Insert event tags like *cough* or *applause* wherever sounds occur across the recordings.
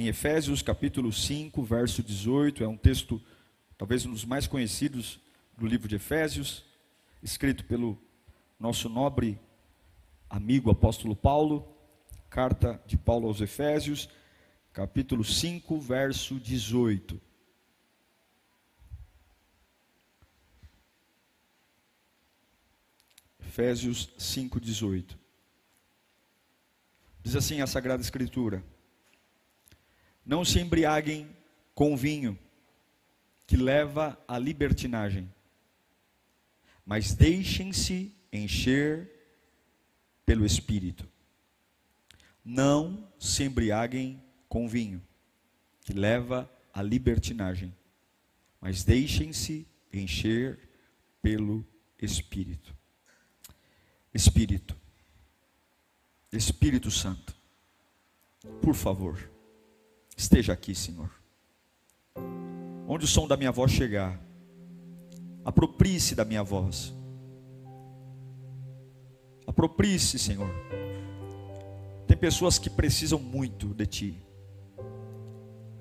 Em Efésios capítulo 5, verso 18, é um texto talvez um dos mais conhecidos do livro de Efésios, escrito pelo nosso nobre amigo apóstolo Paulo Carta de Paulo aos Efésios, capítulo 5, verso 18. Efésios 5, 18. Diz assim a Sagrada Escritura: Não se embriaguem com vinho, que leva à libertinagem, mas deixem-se encher pelo Espírito. Não se embriaguem com vinho, que leva à libertinagem, mas deixem-se encher pelo Espírito. Espírito, Espírito Santo, por favor, esteja aqui, Senhor. Onde o som da minha voz chegar, aproprie-se da minha voz. Aproprie-se, Senhor tem pessoas que precisam muito de Ti,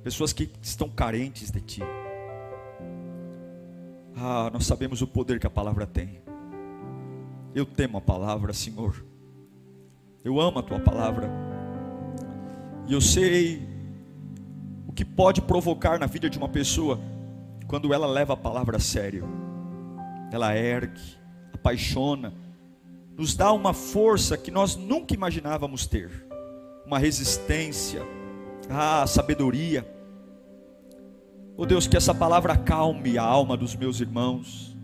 pessoas que estão carentes de Ti. Ah, nós sabemos o poder que a palavra tem. Eu temo a palavra, Senhor. Eu amo a Tua palavra. E eu sei que pode provocar na vida de uma pessoa quando ela leva a palavra a sério. Ela ergue, apaixona nos dá uma força que nós nunca imaginávamos ter, uma resistência, ah, sabedoria. Oh Deus, que essa palavra acalme a alma dos meus irmãos,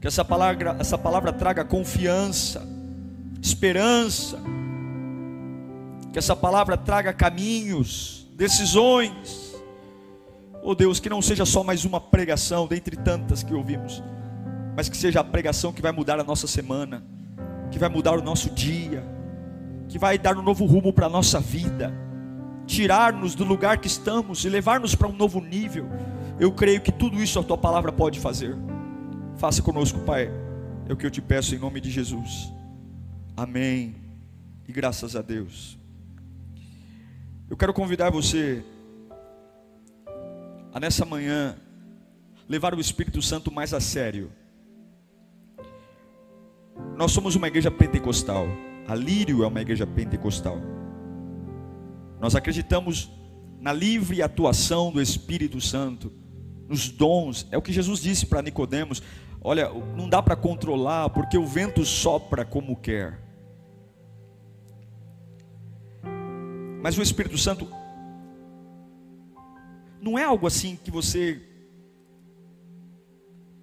que essa palavra, essa palavra traga confiança, esperança, que essa palavra traga caminhos, decisões. Oh Deus, que não seja só mais uma pregação dentre tantas que ouvimos, mas que seja a pregação que vai mudar a nossa semana que vai mudar o nosso dia, que vai dar um novo rumo para a nossa vida, tirar-nos do lugar que estamos e levar-nos para um novo nível. Eu creio que tudo isso a tua palavra pode fazer. Faça conosco, Pai. É o que eu te peço em nome de Jesus. Amém. E graças a Deus. Eu quero convidar você a nessa manhã levar o Espírito Santo mais a sério. Nós somos uma igreja pentecostal. A Lírio é uma igreja pentecostal. Nós acreditamos na livre atuação do Espírito Santo, nos dons. É o que Jesus disse para Nicodemos: Olha, não dá para controlar, porque o vento sopra como quer. Mas o Espírito Santo não é algo assim que você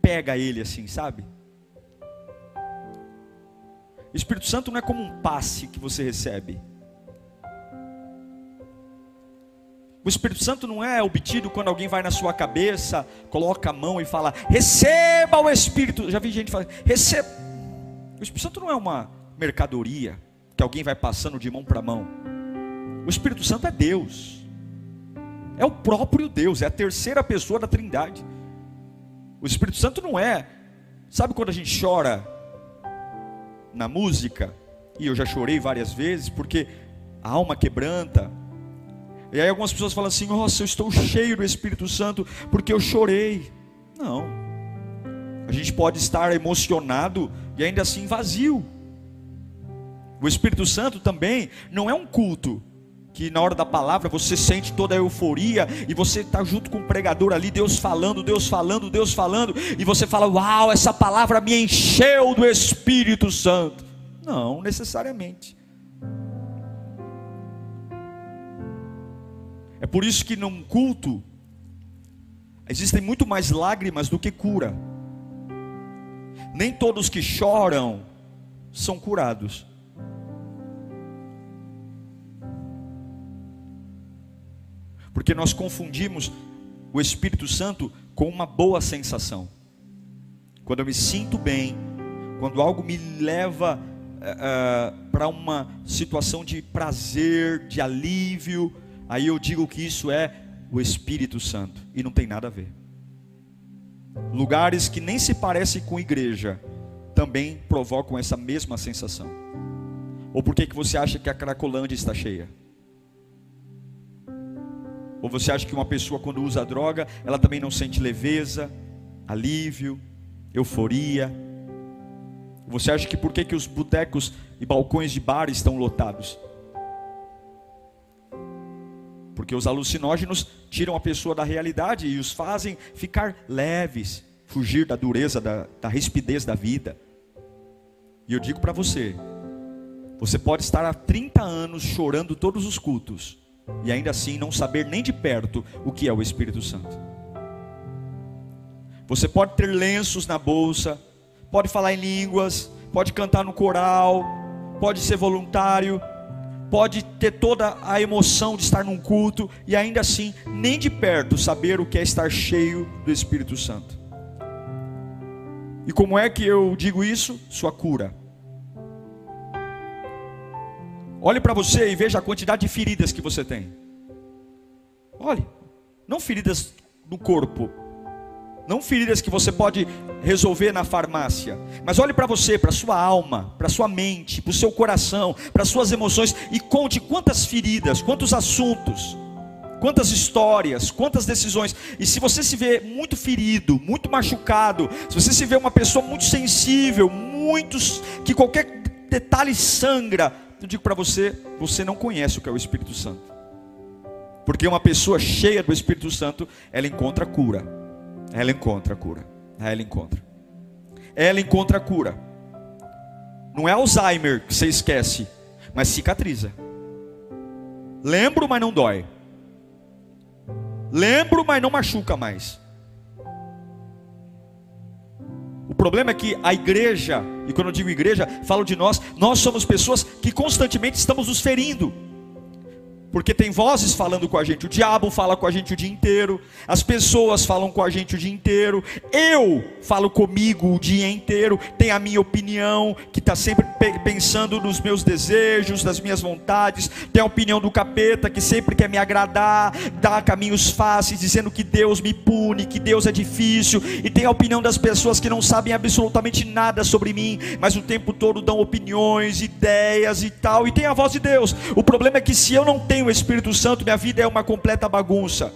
pega ele assim, sabe? O Espírito Santo não é como um passe que você recebe. O Espírito Santo não é obtido quando alguém vai na sua cabeça, coloca a mão e fala: receba o Espírito. Já vi gente falar: receba. O Espírito Santo não é uma mercadoria que alguém vai passando de mão para mão. O Espírito Santo é Deus, é o próprio Deus, é a terceira pessoa da Trindade. O Espírito Santo não é, sabe quando a gente chora na música, e eu já chorei várias vezes, porque a alma quebranta. E aí algumas pessoas falam assim: Nossa, eu estou cheio do Espírito Santo porque eu chorei. Não. A gente pode estar emocionado e ainda assim vazio. O Espírito Santo também não é um culto que na hora da palavra você sente toda a euforia e você está junto com o pregador ali, Deus falando, Deus falando, Deus falando, e você fala: Uau, essa palavra me encheu do Espírito Santo. Não, necessariamente. É por isso que num culto existem muito mais lágrimas do que cura. Nem todos que choram são curados. Porque nós confundimos o Espírito Santo com uma boa sensação. Quando eu me sinto bem, quando algo me leva uh, eh, eh, para uma situação de prazer, de alívio, aí eu digo que isso é o Espírito Santo e não tem nada a ver. Lugares que nem se parecem com igreja também provocam essa mesma sensação. Ou por que, que você acha que a Cracolândia está cheia? Ou você acha que uma pessoa quando usa droga, ela também não sente leveza, alívio, euforia? Você acha que por que, que os botecos e balcões de bar estão lotados? Porque os alucinógenos tiram a pessoa da realidade e os fazem ficar leves, fugir da dureza, da, da rispidez da vida. E eu digo para você: você pode estar há 30 anos chorando todos os cultos, e ainda assim não saber nem de perto o que é o Espírito Santo. Você pode ter lenços na bolsa, pode falar em línguas, pode cantar no coral, pode ser voluntário, pode ter toda a emoção de estar num culto e ainda assim nem de perto saber o que é estar cheio do Espírito Santo. E como é que eu digo isso? Sua cura. Olhe para você e veja a quantidade de feridas que você tem. Olhe, não feridas no corpo, não feridas que você pode resolver na farmácia, mas olhe para você, para sua alma, para sua mente, para o seu coração, para suas emoções e conte quantas feridas, quantos assuntos, quantas histórias, quantas decisões. E se você se vê muito ferido, muito machucado, se você se vê uma pessoa muito sensível, muitos que qualquer detalhe sangra, eu digo para você, você não conhece o que é o Espírito Santo. Porque uma pessoa cheia do Espírito Santo, ela encontra cura. Ela encontra cura. Ela encontra. Ela encontra cura. Não é Alzheimer que você esquece, mas cicatriza. Lembro, mas não dói. Lembro, mas não machuca mais. O problema é que a igreja, e quando eu digo igreja, falo de nós, nós somos pessoas que constantemente estamos nos ferindo. Porque tem vozes falando com a gente, o diabo fala com a gente o dia inteiro, as pessoas falam com a gente o dia inteiro, eu falo comigo o dia inteiro, tem a minha opinião, que está sempre pensando nos meus desejos, nas minhas vontades, tem a opinião do capeta, que sempre quer me agradar, dá caminhos fáceis, dizendo que Deus me pune, que Deus é difícil, e tem a opinião das pessoas que não sabem absolutamente nada sobre mim, mas o tempo todo dão opiniões, ideias e tal, e tem a voz de Deus. O problema é que se eu não tenho tenho o Espírito Santo, minha vida é uma completa bagunça.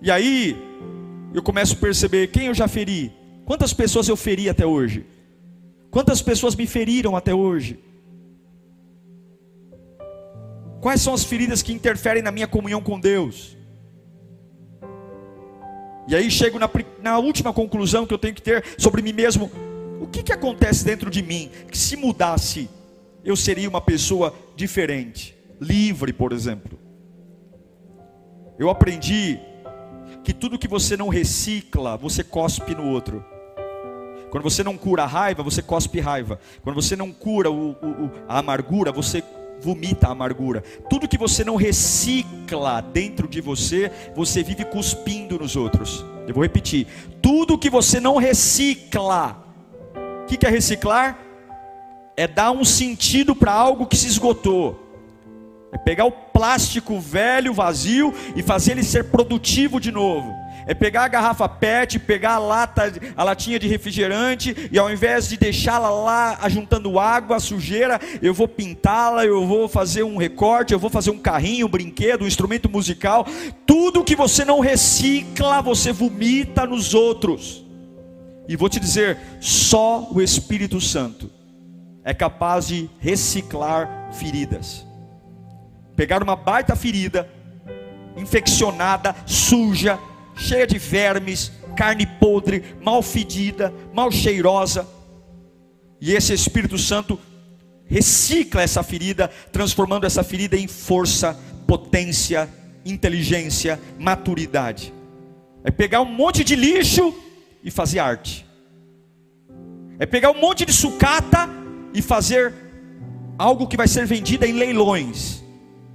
E aí, eu começo a perceber quem eu já feri, quantas pessoas eu feri até hoje, quantas pessoas me feriram até hoje. Quais são as feridas que interferem na minha comunhão com Deus? E aí chego na, na, última conclusão que eu tenho que ter sobre mim mesmo. O que, que acontece dentro de mim que se mudasse, eu seria uma pessoa diferente? Livre, por exemplo. Eu aprendi que tudo que você não recicla, você cospe no outro. Quando você não cura a raiva, você cospe raiva. Quando você não cura o, o, a amargura, você vomita a amargura. Tudo que você não recicla dentro de você, você vive cuspindo nos outros. Eu vou repetir: tudo que você não recicla. O que é reciclar? É dar um sentido para algo que se esgotou. É pegar o plástico velho, vazio e fazer ele ser produtivo de novo. É pegar a garrafa PET, pegar a lata, a latinha de refrigerante e ao invés de deixá-la lá ajuntando água, sujeira, eu vou pintá-la, eu vou fazer um recorte, eu vou fazer um carrinho, um brinquedo, um instrumento musical. Tudo que você não recicla, você vomita nos outros. E vou te dizer, só o Espírito Santo é capaz de reciclar feridas pegar uma baita ferida, infeccionada, suja, cheia de vermes, carne podre, mal fedida, mal cheirosa, e esse Espírito Santo recicla essa ferida, transformando essa ferida em força, potência, inteligência, maturidade. É pegar um monte de lixo e fazer arte. É pegar um monte de sucata e fazer algo que vai ser vendido em leilões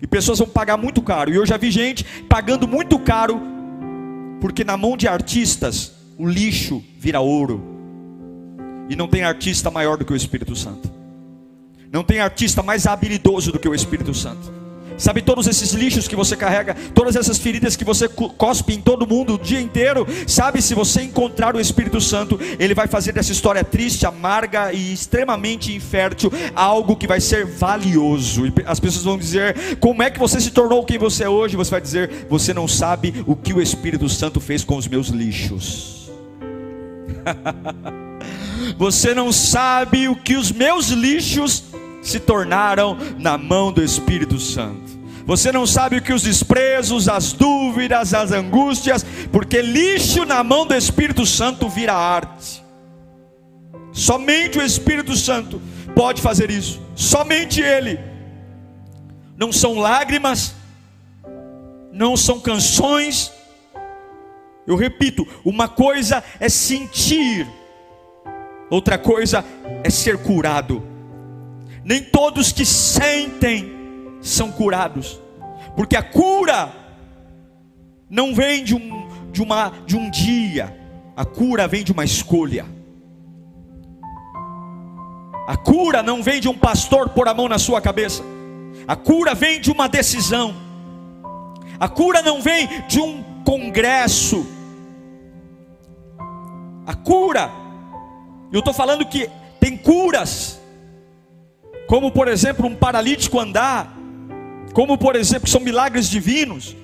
E pessoas vão pagar muito caro. E eu já vi gente pagando muito caro, porque na mão de artistas o lixo vira ouro. E não tem artista maior do que o Espírito Santo. Não tem artista mais habilidoso do que o Espírito Santo. Sabe todos esses lixos que você carrega, todas essas feridas que você cospe em todo mundo o dia inteiro? Sabe, se você encontrar o Espírito Santo, ele vai fazer dessa história triste, amarga e extremamente infértil algo que vai ser valioso. E as pessoas vão dizer: Como é que você se tornou quem você é hoje? Você vai dizer: Você não sabe o que o Espírito Santo fez com os meus lixos. *laughs* você não sabe o que os meus lixos se tornaram na mão do Espírito Santo. Você não sabe o que os desprezos, as dúvidas, as angústias, porque lixo na mão do Espírito Santo vira arte. Somente o Espírito Santo pode fazer isso, somente Ele. Não são lágrimas, não são canções. Eu repito, uma coisa é sentir, outra coisa é ser curado. Nem todos que sentem são curados, porque a cura não vem de um, de uma, de um dia, a cura vem de uma escolha. A cura não vem de um pastor pôr a mão na sua cabeça, a cura vem de uma decisão, a cura não vem de um congresso, a cura, eu estou falando que tem curas como por exemplo um paralítico andar, como por exemplo são milagres divinos,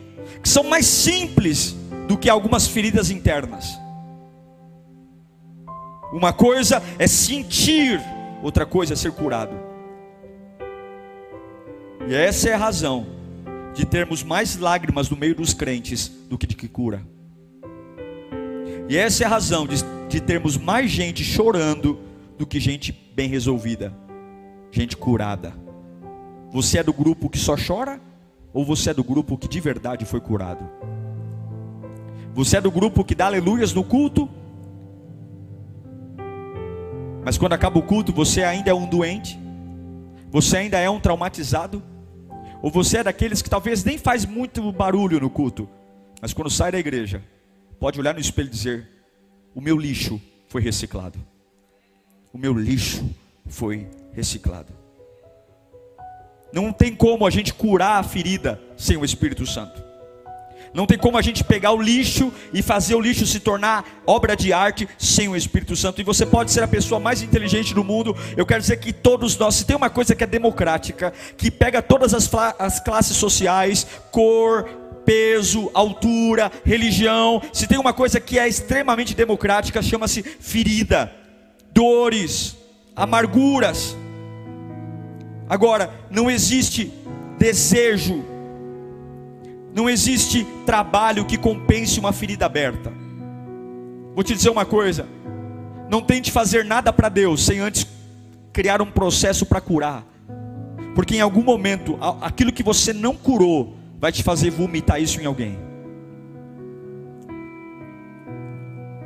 que são mais simples do que algumas feridas internas. Uma coisa é sentir, outra coisa é ser curado. E essa é a razão de termos mais lágrimas no meio dos crentes do que de que cura. E essa é a razão de, de termos mais gente chorando do que gente bem resolvida gente curada. Você é do grupo que só chora? Ou você é do grupo que de verdade foi curado? Você é do grupo que dá aleluias no culto? Mas quando acaba o culto, você ainda é um doente? Você ainda é um traumatizado? Ou você é daqueles que talvez nem faz muito barulho no culto, mas quando sai da igreja, pode olhar no espelho e dizer: O meu lixo foi reciclado. O meu lixo foi reciclado. Não tem como a gente curar a ferida sem o Espírito Santo. Não tem como a gente pegar o lixo e fazer o lixo se tornar obra de arte sem o Espírito Santo. E você pode ser a pessoa mais inteligente do mundo. Eu quero dizer que todos nós, se tem uma coisa que é democrática, que pega todas as, as classes sociais, cor, peso, altura, religião, se tem uma coisa que é extremamente democrática, chama-se ferida, dores, amarguras. Agora, não existe desejo, não existe trabalho que compense uma ferida aberta. Vou te dizer uma coisa: não tente fazer nada para Deus sem antes criar um processo para curar, porque em algum momento aquilo que você não curou vai te fazer vomitar isso em alguém.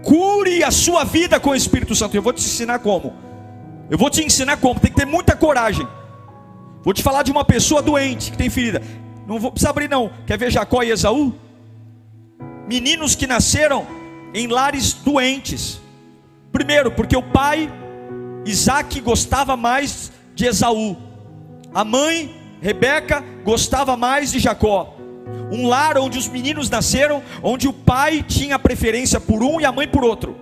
Cure a sua vida com o Espírito Santo. Eu vou te ensinar como. Eu vou te ensinar como. Tem que ter muita coragem. Vou te falar de uma pessoa doente que tem ferida. Não vou precisar abrir não. Quer ver Jacó e Esaú? Meninos que nasceram em lares doentes. Primeiro, porque o pai Isaac gostava mais de Esaú. A mãe Rebeca gostava mais de Jacó. Um lar onde os meninos nasceram, onde o pai tinha preferência por um e a mãe por outro.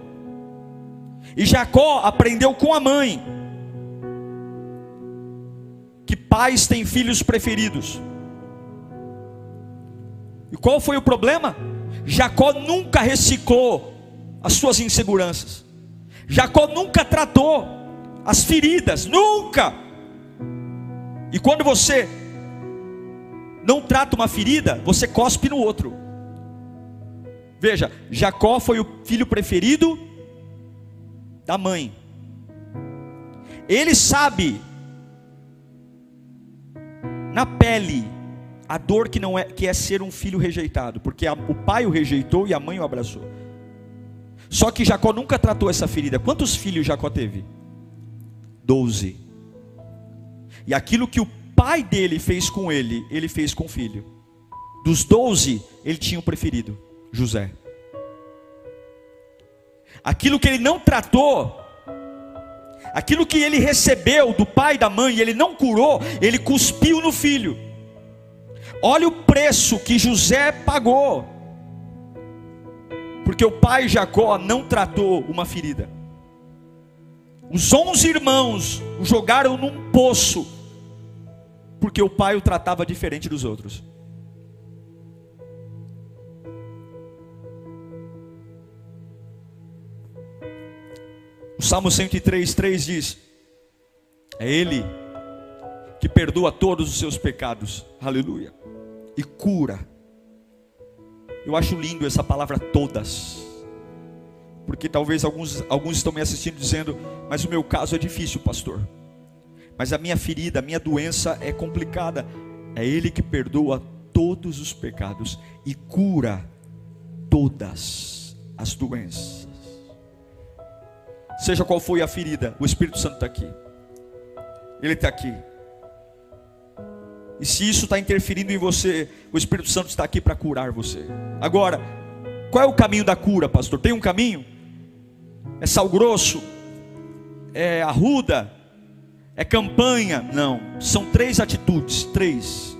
E Jacó aprendeu com a mãe que pais têm filhos preferidos. E qual foi o problema? Jacó nunca reciclou as suas inseguranças. Jacó nunca tratou as feridas, nunca. E quando você não trata uma ferida, você cospe no outro. Veja, Jacó foi o filho preferido da mãe. Ele sabe na pele a dor que não é que é ser um filho rejeitado, porque a, o pai o rejeitou e a mãe o abraçou. Só que Jacó nunca tratou essa ferida. Quantos filhos Jacó teve? Doze. E aquilo que o pai dele fez com ele, ele fez com o filho. Dos doze, ele tinha o preferido, José. Aquilo que ele não tratou, aquilo que ele recebeu do pai e da mãe, ele não curou, ele cuspiu no filho. Olha o preço que José pagou, porque o pai Jacó não tratou uma ferida. Os onze irmãos o jogaram num poço, porque o pai o tratava diferente dos outros. O Salmo 103, 3 diz: É Ele que perdoa todos os seus pecados, aleluia, e cura. Eu acho lindo essa palavra todas, porque talvez alguns, alguns estão me assistindo dizendo, mas o meu caso é difícil, pastor, mas a minha ferida, a minha doença é complicada. É Ele que perdoa todos os pecados e cura todas as doenças. Seja qual foi a ferida, o Espírito Santo está aqui. Ele está aqui. E se isso está interferindo em você, o Espírito Santo está aqui para curar você. Agora, qual é o caminho da cura, pastor? Tem um caminho? É sal grosso? É arruda? É campanha? Não. São três atitudes. Três.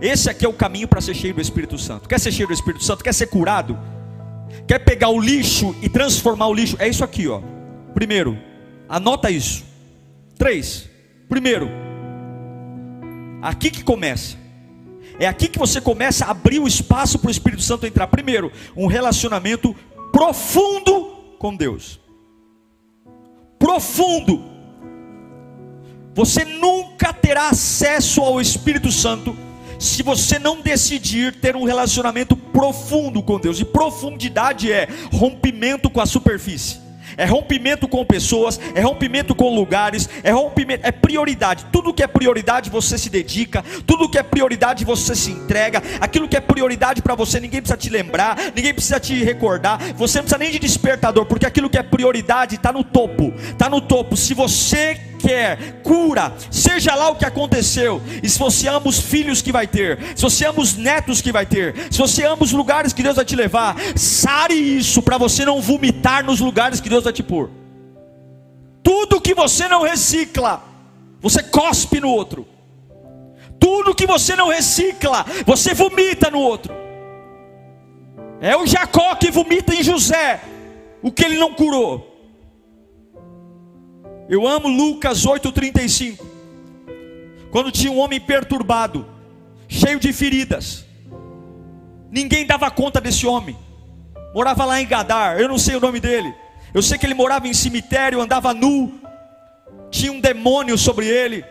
Esse aqui é o caminho para ser cheio do Espírito Santo. Quer ser cheio do Espírito Santo? Quer ser curado? Quer pegar o lixo e transformar o lixo? É isso aqui, ó. Primeiro, anota isso. Três. Primeiro, aqui que começa. É aqui que você começa a abrir o espaço para o Espírito Santo entrar. Primeiro, um relacionamento profundo com Deus. Profundo. Você nunca terá acesso ao Espírito Santo se você não decidir ter um relacionamento profundo com Deus, e profundidade é rompimento com a superfície é rompimento com pessoas, é rompimento com lugares, é rompimento, é prioridade. Tudo que é prioridade você se dedica, tudo que é prioridade você se entrega. Aquilo que é prioridade para você, ninguém precisa te lembrar, ninguém precisa te recordar. Você não precisa nem de despertador, porque aquilo que é prioridade está no topo, está no topo. Se você quer cura, seja lá o que aconteceu, e se você ama os filhos que vai ter, se você ama os netos que vai ter, se você ama os lugares que Deus vai te levar, sare isso para você não vomitar nos lugares que Deus vai te pôr. Tudo que você não recicla, você cospe no outro. Tudo que você não recicla, você vomita no outro. É o Jacó que vomita em José o que ele não curou. Eu amo Lucas 8,35. Quando tinha um homem perturbado, cheio de feridas, ninguém dava conta desse homem. Morava lá em Gadar, eu não sei o nome dele. Eu sei que ele morava em cemitério, andava nu, tinha um demônio sobre ele,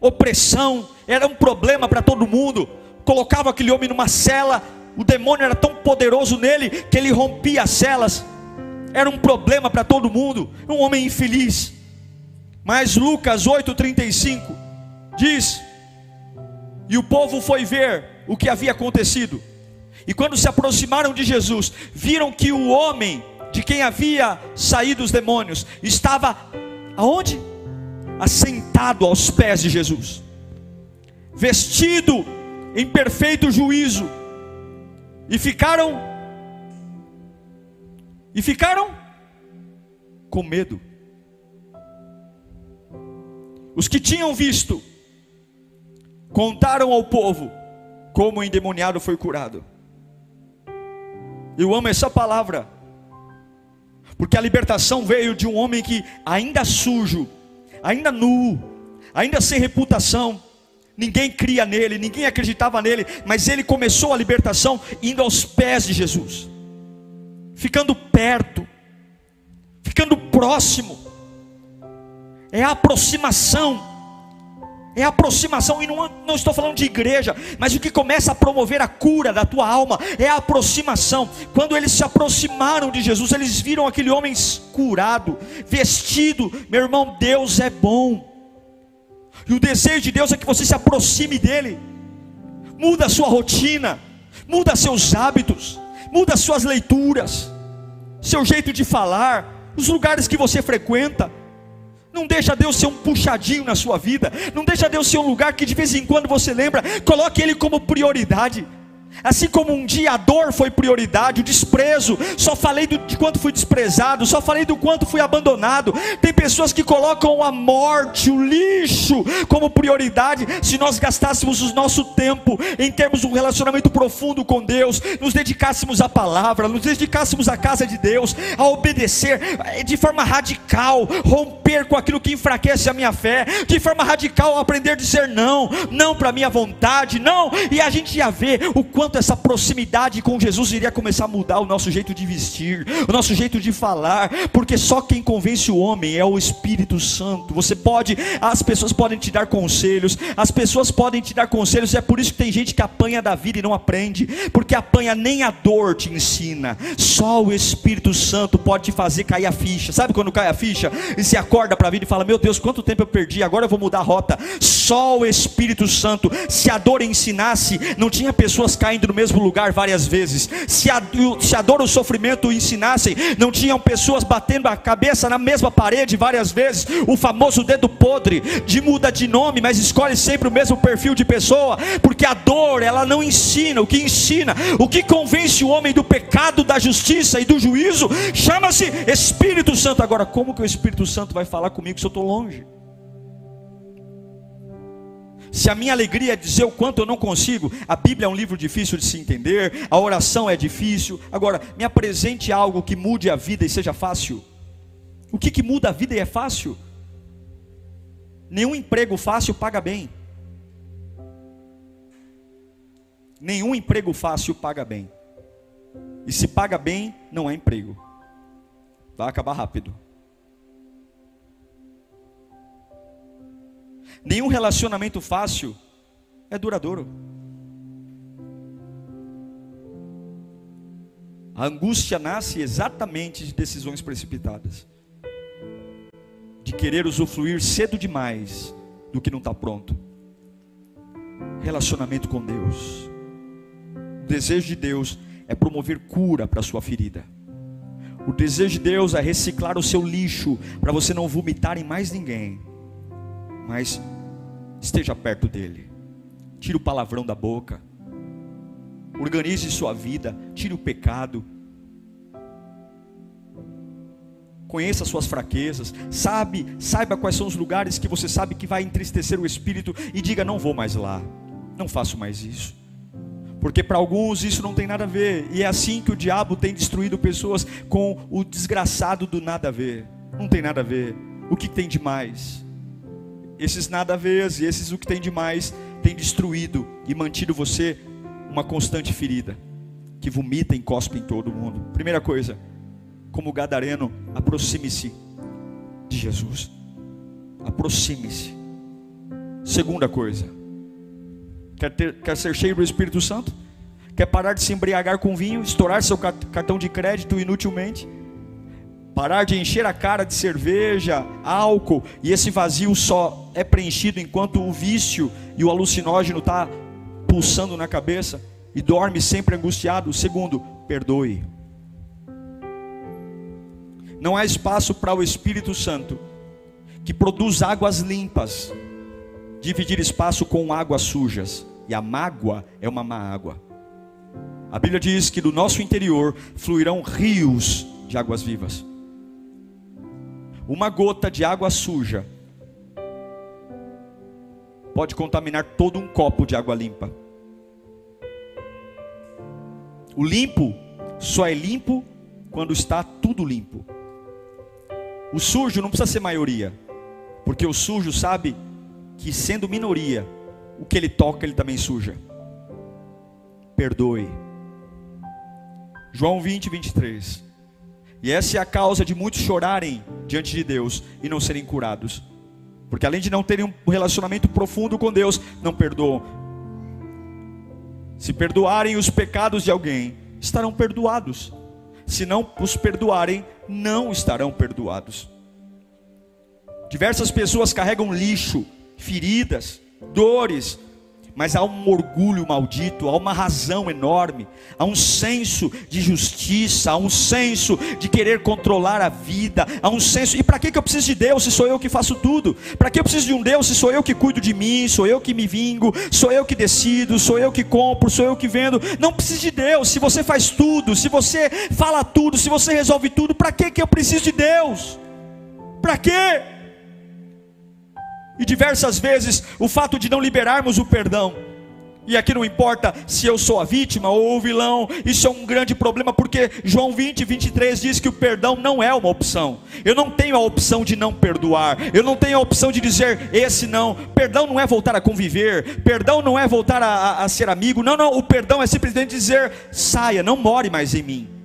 opressão, era um problema para todo mundo. Colocava aquele homem numa cela, o demônio era tão poderoso nele que ele rompia as celas. Era um problema para todo mundo, um homem infeliz. Mas Lucas 8,35 diz: E o povo foi ver o que havia acontecido. E quando se aproximaram de Jesus, viram que o homem de quem havia saído os demônios estava aonde? Assentado aos pés de Jesus, vestido em perfeito juízo, e ficaram e ficaram com medo. Os que tinham visto contaram ao povo como o endemoniado foi curado. Eu amo essa palavra, porque a libertação veio de um homem que ainda sujo, ainda nu, ainda sem reputação, ninguém cria nele, ninguém acreditava nele, mas ele começou a libertação indo aos pés de Jesus, ficando perto, ficando próximo é a aproximação. É a aproximação, e não, não estou falando de igreja, mas o que começa a promover a cura da tua alma é a aproximação. Quando eles se aproximaram de Jesus, eles viram aquele homem curado, vestido. Meu irmão, Deus é bom, e o desejo de Deus é que você se aproxime dEle, muda a sua rotina, muda seus hábitos, muda suas leituras, seu jeito de falar, os lugares que você frequenta Não deixa Deus ser um puxadinho na sua vida. Não deixa Deus ser um lugar que de vez em quando você lembra. Coloque Ele como prioridade. Assim como um dia a dor foi prioridade, o desprezo, só falei do, de quanto fui desprezado, só falei do quanto fui abandonado. Tem pessoas que colocam a morte, o lixo, como prioridade. Se nós gastássemos o nosso tempo em termos um relacionamento profundo com Deus, nos dedicássemos à palavra, nos dedicássemos à casa de Deus, a obedecer eh, de forma radical, romper com aquilo que enfraquece a minha fé, de forma radical aprender a dizer não, não para minha vontade, não, e a gente ia ver o quanto essa proximidade com Jesus iria começar a mudar o nosso jeito de vestir, o nosso jeito de falar, porque só quem convence o homem é o Espírito Santo. Você pode, as pessoas podem te dar conselhos, as pessoas podem te dar conselhos, é por isso que tem gente que apanha da vida e não aprende, porque apanha nem a dor te ensina, só o Espírito Santo pode te fazer cair a ficha. Sabe quando cai a ficha e se acorda para a vida e fala: Meu Deus, quanto tempo eu perdi, agora eu vou mudar a rota. Só o Espírito Santo, se a dor ensinasse, não tinha pessoas caindo caindo no mesmo lugar várias vezes. Se a, se a dor ou o sofrimento ensinassem, não tinham pessoas batendo a cabeça na mesma parede várias vezes. O famoso dedo podre, de muda de nome, mas escolhe sempre o mesmo perfil de pessoa, porque a dor, ela não ensina. O que ensina, o que convence o homem do pecado, da justiça e do juízo, chama-se Espírito Santo. Agora, como que o Espírito Santo vai falar comigo se eu estou longe? Se a minha alegria é dizer o quanto eu não consigo, a Bíblia é um livro difícil de se entender, a oração é difícil. Agora, me apresente algo que mude a vida e seja fácil. O que, que muda a vida e é fácil? Nenhum emprego fácil paga bem. Nenhum emprego fácil paga bem. E se paga bem, não é emprego. Vai acabar rápido. Nenhum relacionamento fácil é duradouro. A angústia nasce exatamente de decisões precipitadas, de querer usufruir cedo demais do que não está pronto. Relacionamento com Deus. O desejo de Deus é promover cura para a sua ferida. O desejo de Deus é reciclar o seu lixo para você não vomitar em mais ninguém. Mas esteja perto dele. Tire o palavrão da boca. Organize sua vida, tire o pecado. Conheça suas fraquezas, sabe, saiba quais são os lugares que você sabe que vai entristecer o espírito e diga não vou mais lá. Não faço mais isso. Porque para alguns isso não tem nada a ver, e é assim que o diabo tem destruído pessoas com o desgraçado do nada a ver. Não tem nada a ver. O que tem de mais? Esses nada a ver e esses o que tem de mais, tem destruído e mantido você uma constante ferida, que vomita e cospe em todo mundo. Primeira coisa, como gadareno, aproxime-se de Jesus. Aproxime-se. Segunda coisa, quer, ter, quer ser cheio do Espírito Santo? Quer parar de se embriagar com vinho, estourar seu cartão de crédito inutilmente? Parar de encher a cara de cerveja, álcool, e esse vazio só é preenchido enquanto o vício e o alucinógeno está pulsando na cabeça e dorme sempre angustiado. Segundo, perdoe. Não há espaço para o Espírito Santo, que produz águas limpas, dividir espaço com águas sujas, e a mágoa é uma má água. A Bíblia diz que do nosso interior fluirão rios de águas vivas. Uma gota de água suja pode contaminar todo um copo de água limpa. O limpo só é limpo quando está tudo limpo. O sujo não precisa ser maioria, porque o sujo sabe que sendo minoria, o que ele toca ele também suja. Perdoe. João 20, 23. E essa é a causa de muitos chorarem diante de Deus e não serem curados. Porque além de não terem um relacionamento profundo com Deus, não perdoam. Se perdoarem os pecados de alguém, estarão perdoados. Se não os perdoarem, não estarão perdoados. Diversas pessoas carregam lixo, feridas, dores, mas há um orgulho maldito, há uma razão enorme, há um senso de justiça, há um senso de querer controlar a vida, há um senso. E para que eu preciso de Deus se sou eu que faço tudo? Para que eu preciso de um Deus se sou eu que cuido de mim, sou eu que me vingo, sou eu que decido, sou eu que compro, sou eu que vendo? Não preciso de Deus. Se você faz tudo, se você fala tudo, se você resolve tudo, para que eu preciso de Deus? Para quê? E diversas vezes o fato de não liberarmos o perdão, e aqui não importa se eu sou a vítima ou o vilão, isso é um grande problema, porque João 20, 23 diz que o perdão não é uma opção. Eu não tenho a opção de não perdoar, eu não tenho a opção de dizer esse não. Perdão não é voltar a conviver, perdão não é voltar a, a, a ser amigo, não, não, o perdão é simplesmente dizer saia, não more mais em mim.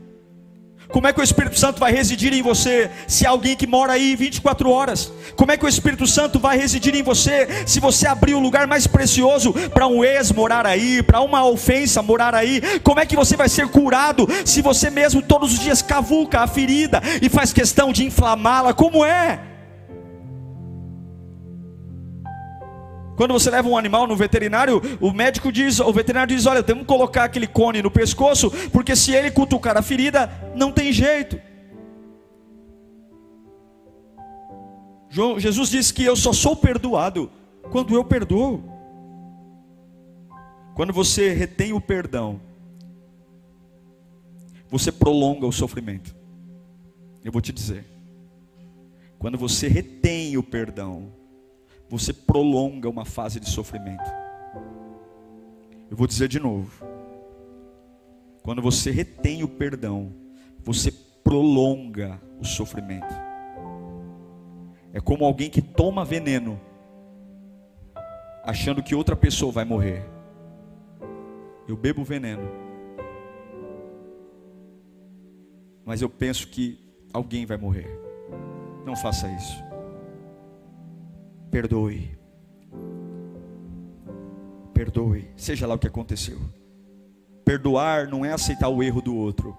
Como é que o Espírito Santo vai residir em você se alguém que mora aí 24 horas? Como é que o Espírito Santo vai residir em você se você abrir o lugar mais precioso para um ex morar aí, para uma ofensa morar aí? Como é que você vai ser curado se você mesmo todos os dias cavuca a ferida e faz questão de inflamá-la? Como é? Quando você leva um animal no veterinário, o médico diz, o veterinário diz: olha, temos que colocar aquele cone no pescoço, porque se ele cutucar a ferida, não tem jeito. Jesus disse que eu só sou perdoado quando eu perdoo. Quando você retém o perdão, você prolonga o sofrimento. Eu vou te dizer. Quando você retém o perdão, você prolonga uma fase de sofrimento. Eu vou dizer de novo. Quando você retém o perdão, você prolonga o sofrimento. É como alguém que toma veneno, achando que outra pessoa vai morrer. Eu bebo veneno, mas eu penso que alguém vai morrer. Não faça isso perdoe. Perdoe, seja lá o que aconteceu. Perdoar não é aceitar o erro do outro.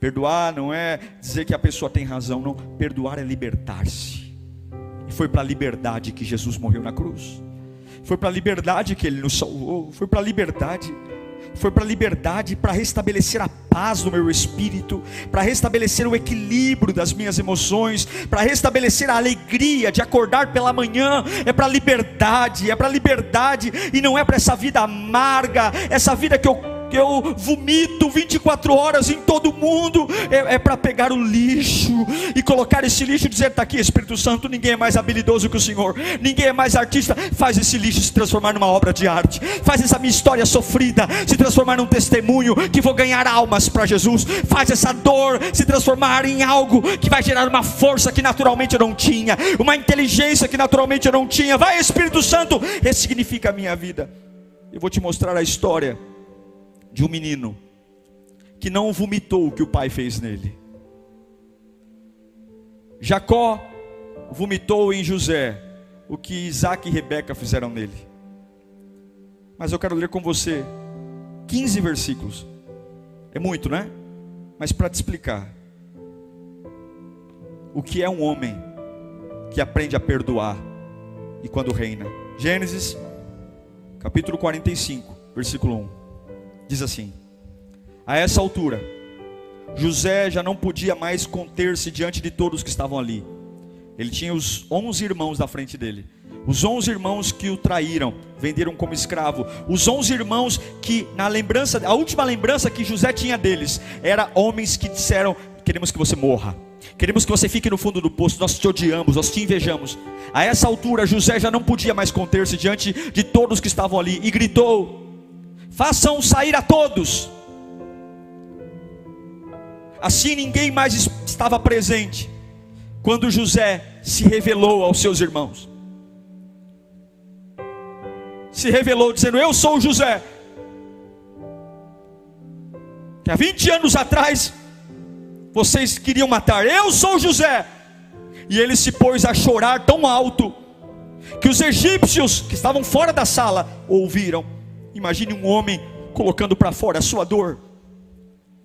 Perdoar não é dizer que a pessoa tem razão, não. Perdoar é libertar-se. E foi para a liberdade que Jesus morreu na cruz. Foi para a liberdade que ele nos salvou. Foi para a liberdade foi para a liberdade, para restabelecer a paz no meu espírito, para restabelecer o equilíbrio das minhas emoções, para restabelecer a alegria de acordar pela manhã, é para liberdade, é para liberdade e não é para essa vida amarga, essa vida que eu eu vomito 24 horas em todo mundo, é, é para pegar o lixo e colocar esse lixo e dizer: está aqui, Espírito Santo, ninguém é mais habilidoso que o Senhor, ninguém é mais artista. Faz esse lixo se transformar numa obra de arte, faz essa minha história sofrida se transformar num testemunho que vou ganhar almas para Jesus, faz essa dor se transformar em algo que vai gerar uma força que naturalmente eu não tinha, uma inteligência que naturalmente eu não tinha. Vai, Espírito Santo, ressignifica a minha vida. Eu vou te mostrar a história de um menino que não vomitou o que o pai fez nele. Jacó vomitou em José o que Isaac e Rebeca fizeram nele. Mas eu quero ler com você 15 versículos. É muito, né? Mas para te explicar o que é um homem que aprende a perdoar e quando reina. Gênesis, capítulo 45, versículo 1. Diz assim: A essa altura, José já não podia mais conter-se diante de todos que estavam ali. Ele tinha os onze irmãos da frente dele. Os onze irmãos que o traíram, venderam como escravo. Os onze irmãos que, na lembrança, a última lembrança que José tinha deles, era homens que disseram: Queremos que você morra. Queremos que você fique no fundo do poço. Nós te odiamos, nós te invejamos. A essa altura, José já não podia mais conter-se diante de todos que estavam ali e gritou: façam sair a todos. Assim ninguém mais estava presente quando José se revelou aos seus irmãos. Se revelou dizendo: Eu sou José. Que há 20 anos atrás vocês queriam matar. Eu sou José. E ele se pôs a chorar tão alto que os egípcios que estavam fora da sala ouviram. Imagine um homem colocando para fora a sua dor,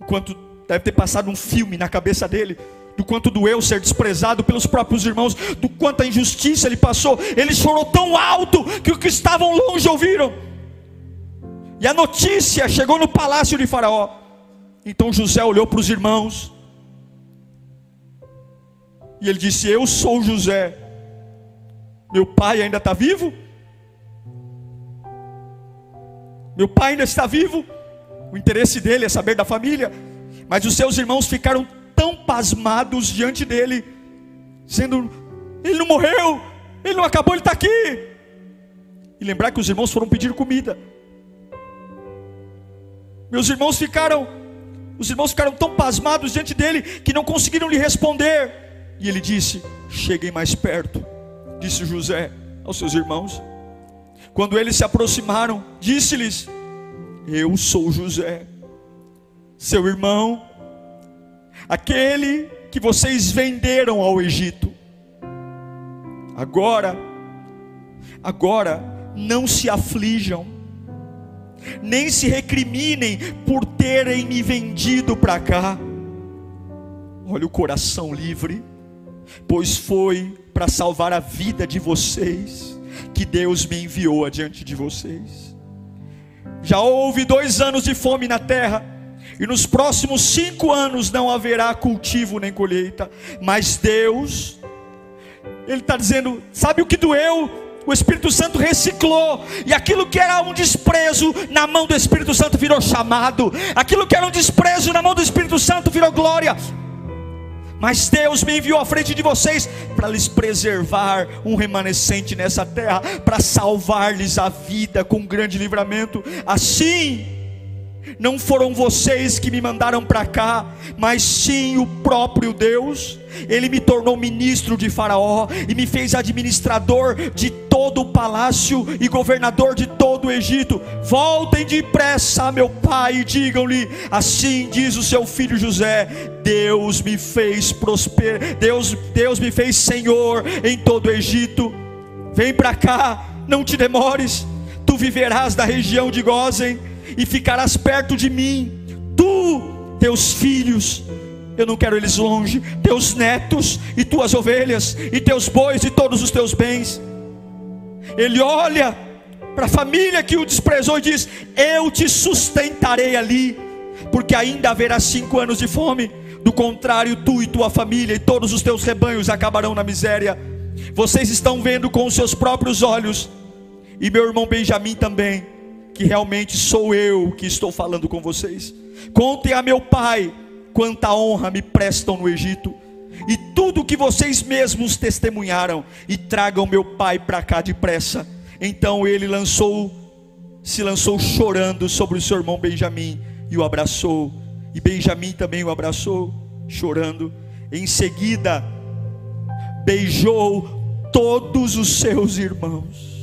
enquanto deve ter passado um filme na cabeça dele, do quanto doeu ser desprezado pelos próprios irmãos, do quanto a injustiça ele passou. Ele chorou tão alto que os que estavam longe ouviram. E a notícia chegou no palácio de Faraó. Então José olhou para os irmãos. E ele disse: Eu sou José. Meu pai ainda está vivo? Meu pai ainda está vivo? O interesse dele é saber da família. Mas os seus irmãos ficaram tão pasmados diante dele, sendo: Ele não morreu, ele não acabou, ele está aqui. E lembrar que os irmãos foram pedir comida. Meus irmãos ficaram, os irmãos ficaram tão pasmados diante dele que não conseguiram lhe responder. E ele disse: Cheguem mais perto, disse José aos seus irmãos. Quando eles se aproximaram, disse-lhes: Eu sou José, seu irmão, aquele que vocês venderam ao Egito. Agora, agora, não se aflijam, nem se recriminem por terem me vendido para cá. Olha o coração livre, pois foi para salvar a vida de vocês que Deus me enviou adiante de vocês. Já houve dois anos de fome na terra, e nos próximos cinco anos não haverá cultivo nem colheita, mas Deus, Ele está dizendo: sabe o que doeu? O Espírito Santo reciclou, e aquilo que era um desprezo na mão do Espírito Santo virou chamado, aquilo que era um desprezo na mão do Espírito Santo virou glória. Mas Deus me enviou à frente de vocês para lhes preservar um remanescente nessa terra, para salvar-lhes a vida com um grande livramento. Assim, não foram vocês que me mandaram para cá, mas sim o próprio Deus. Ele me tornou ministro de Faraó e me fez administrador de todo o palácio e governador de todo o Egito. Voltem depressa, meu pai, e digam-lhe: Assim diz o seu filho José: Deus me fez prosperar, Deus, Deus me fez senhor em todo o Egito. Vem para cá, não te demores. Tu viverás da região de Gozen e ficarás perto de mim. Tu, teus filhos, eu não quero eles longe, teus netos e tuas ovelhas, e teus bois e todos os teus bens. Ele olha para a família que o desprezou e diz: Eu te sustentarei ali, porque ainda haverá cinco anos de fome. Do contrário, tu e tua família e todos os teus rebanhos acabarão na miséria. Vocês estão vendo com os seus próprios olhos, e meu irmão Benjamim também, que realmente sou eu que estou falando com vocês. Contem a meu pai quanta honra me prestam no Egito, e tudo que vocês mesmos testemunharam, e tragam meu pai para cá depressa. Então ele lançou, se lançou chorando sobre o seu irmão Benjamim e o abraçou, e Benjamim também o abraçou, chorando. Em seguida, beijou todos os seus irmãos.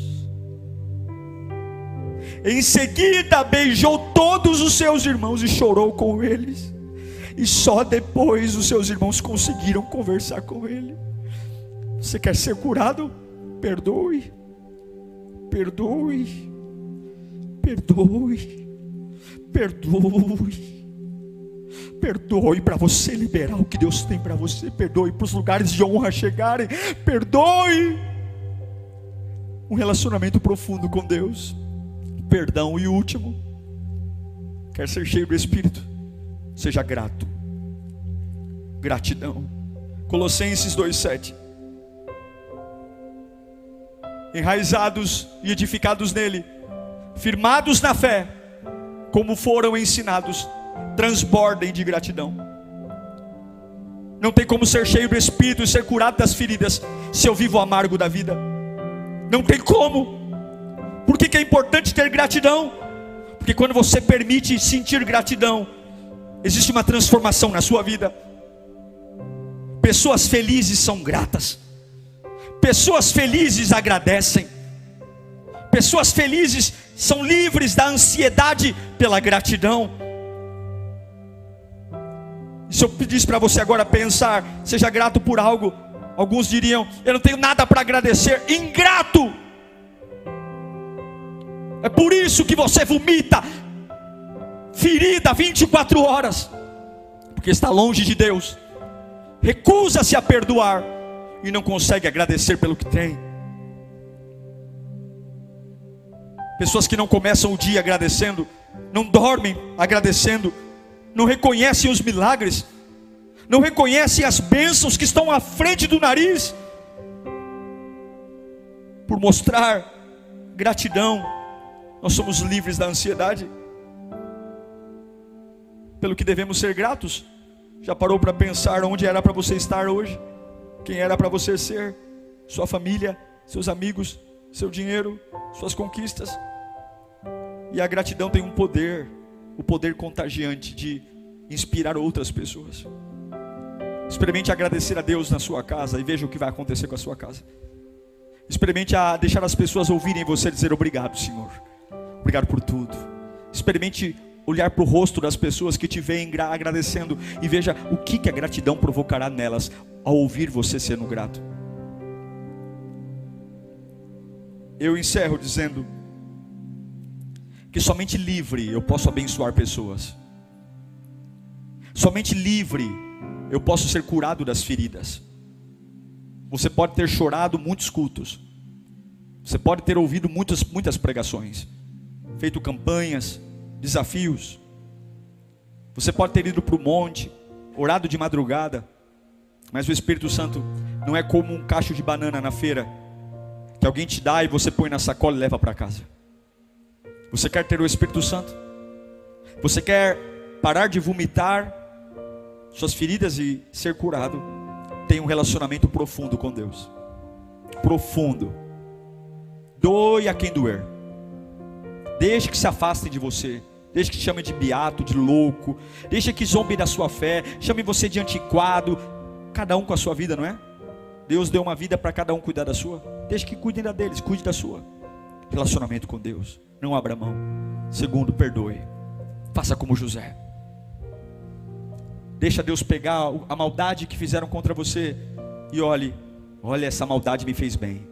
Em seguida, beijou todos os seus irmãos e chorou com eles. E só depois os seus irmãos conseguiram conversar com ele. Você quer ser curado? Perdoe. Perdoe. Perdoe. Perdoe. Perdoe para você liberar o que Deus tem para você. Perdoe para os lugares de honra chegarem. Perdoe. Um relacionamento profundo com Deus. Perdão e último. Quer ser cheio do Espírito? Seja grato. Gratidão. Colossenses 2:7. Enraizados e edificados nele, firmados na fé, como foram ensinados, transbordem de gratidão. Não tem como ser cheio do Espírito e ser curado das feridas se eu vivo amargo da vida. Não tem como. Por que, que é importante ter gratidão? Porque quando você permite sentir gratidão, existe uma transformação na sua vida. Pessoas felizes são gratas, pessoas felizes agradecem, pessoas felizes são livres da ansiedade pela gratidão. Se eu pedisse para você agora pensar, seja grato por algo, alguns diriam: Eu não tenho nada para agradecer, ingrato. É por isso que você vomita ferida 24 horas, porque está longe de Deus, recusa-se a perdoar e não consegue agradecer pelo que tem. Pessoas que não começam o dia agradecendo, não dormem agradecendo, não reconhecem os milagres, não reconhecem as bênçãos que estão à frente do nariz, por mostrar gratidão, nós somos livres da ansiedade. Pelo que devemos ser gratos. Já parou para pensar onde era para você estar hoje? Quem era para você ser? Sua família, seus amigos, seu dinheiro, suas conquistas. E a gratidão tem um poder, o poder contagiante de inspirar outras pessoas. Experimente agradecer a Deus na sua casa e veja o que vai acontecer com a sua casa. Experimente a deixar as pessoas ouvirem você dizer obrigado, Senhor. Obrigado por tudo. Experimente olhar para o rosto das pessoas que te veem agradecendo e veja o que, que a gratidão provocará nelas ao ouvir você sendo grato. Eu encerro dizendo que somente livre eu posso abençoar pessoas. Somente livre eu posso ser curado das feridas. Você pode ter chorado muitos cultos. Você pode ter ouvido muitas, muitas pregações, feito campanhas, desafios. Você pode ter ido para o monte, orado de madrugada, mas o Espírito Santo não é como um cacho de banana na feira, que alguém te dá e você põe na sacola e leva para casa. Você quer ter o Espírito Santo? Você quer parar de vomitar suas feridas e ser curado? Tem um relacionamento profundo com Deus. Profundo. Doe a quem doer. Deixe que se afastem de você. Deixe que te chamem de beato, de louco. Deixe que zombe da sua fé. Chame você de antiquado. Cada um com a sua vida, não é? Deus deu uma vida para cada um cuidar da sua. Deixe que cuidem da deles, cuide da sua. Relacionamento com Deus. Não abra mão. Segundo, perdoe. Faça como José. Deixa Deus pegar a maldade que fizeram contra você e olhe, olha essa maldade me fez bem.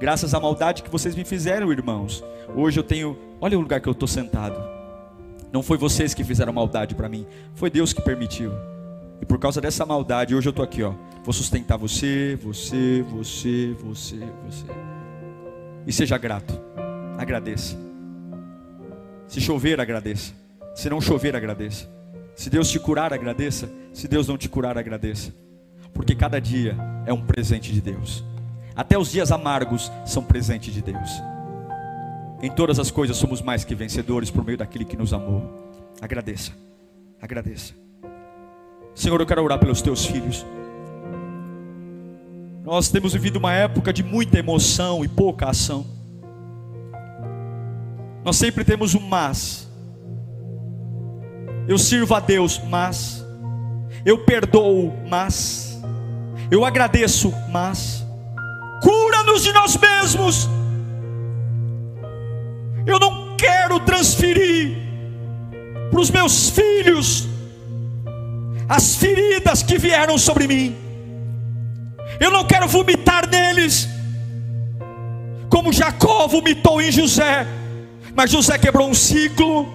Graças à maldade que vocês me fizeram, irmãos, hoje eu tenho, olha o lugar que eu estou sentado. Não foi vocês que fizeram maldade para mim, foi Deus que permitiu. E por causa dessa maldade, hoje eu estou aqui, ó. Vou sustentar você, você, você, você, você. E seja grato. Agradeça. Se chover, agradeça. Se não chover, agradeça. Se Deus te curar, agradeça. Se Deus não te curar, agradeça. Porque cada dia é um presente de Deus. Até os dias amargos são presente de Deus. Em todas as coisas somos mais que vencedores por meio daquele que nos amou. Agradeça. Agradeça. Senhor, eu quero orar pelos teus filhos. Nós temos vivido uma época de muita emoção e pouca ação. Nós sempre temos um mas eu sirvo a Deus, mas eu perdoo, mas eu agradeço, mas cura-nos de nós mesmos. Eu não quero transferir para os meus filhos as feridas que vieram sobre mim. Eu não quero vomitar neles, como Jacó vomitou em José, mas José quebrou um ciclo.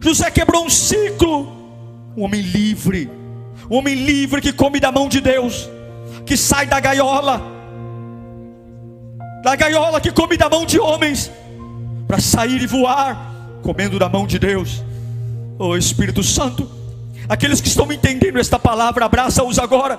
José quebrou um ciclo. Um homem livre, um homem livre que come da mão de Deus, que sai da gaiola, da gaiola que come da mão de homens, para sair e voar, comendo da mão de Deus. Oh Espírito Santo, aqueles que estão entendendo esta palavra, abraça-os agora.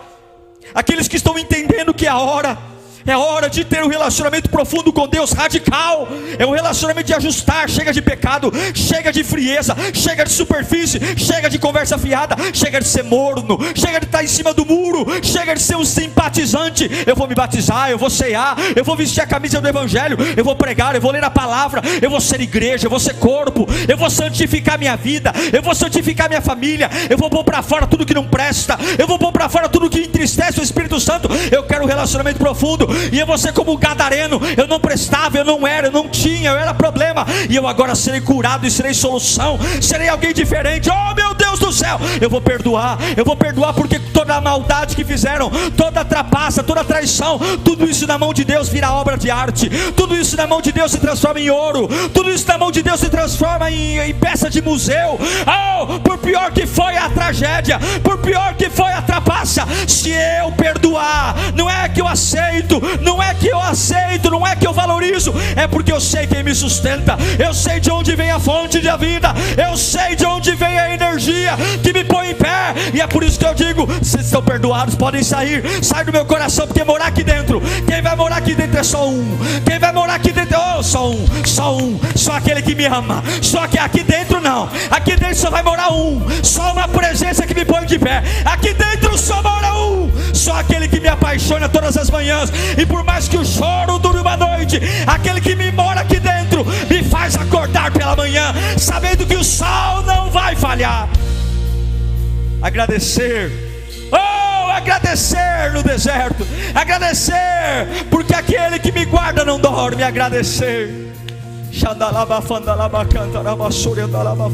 Aqueles que estão entendendo que é a hora é hora de ter um relacionamento profundo com Deus, radical. É um relacionamento de ajustar. Chega de pecado, chega de frieza, chega de superfície, chega de conversa fiada, chega de ser morno, chega de estar em cima do muro, chega de ser um simpatizante. Eu vou me batizar, eu vou cear, eu vou vestir a camisa do Evangelho, eu vou pregar, eu vou ler a palavra, eu vou ser igreja, eu vou ser corpo, eu vou santificar minha vida, eu vou santificar minha família, eu vou pôr para fora tudo que não presta, eu vou pôr para fora tudo que entristece o Espírito Santo. Eu quero um relacionamento profundo e eu ser como gadareno. Eu não prestava, eu não era, eu não tinha, eu era problema. E eu agora serei curado e serei solução. Serei alguém diferente. Oh meu Deus do céu, eu vou perdoar. Eu vou perdoar porque toda a maldade que fizeram, toda a trapaça, toda a traição, tudo isso na mão de Deus vira obra de arte. Tudo isso na mão de Deus se transforma em ouro. Tudo isso na mão de Deus se transforma em, em peça de museu. Oh, por pior que foi a tragédia, por pior que foi a trapaça, se eu perdoar, não é que eu aceito, não é que eu aceito, não é que eu valorizo, é porque eu sei quem me sustenta, eu sei de onde vem a fonte da vida, eu sei de onde vem a energia que me põe em pé, e é por isso que eu digo: vocês estão perdoados, podem sair, sai do meu coração, porque morar aqui dentro, quem vai morar aqui dentro é só um, quem vai morar aqui dentro, oh, só um, só um, só aquele que me ama, só que aqui dentro não, aqui dentro só vai morar um, só uma presença que me põe de pé, aqui dentro só mora um, só aquele que me apaixona todas as manhãs, e por mais que o choro dure uma noite, aquele que me mora aqui dentro me faz acordar pela manhã, sabendo que o sol não vai falhar. Agradecer, oh, agradecer no deserto, agradecer, porque aquele que me guarda não dorme, agradecer. Xandalaba, fandalaba, cantaraba, suriandalaba,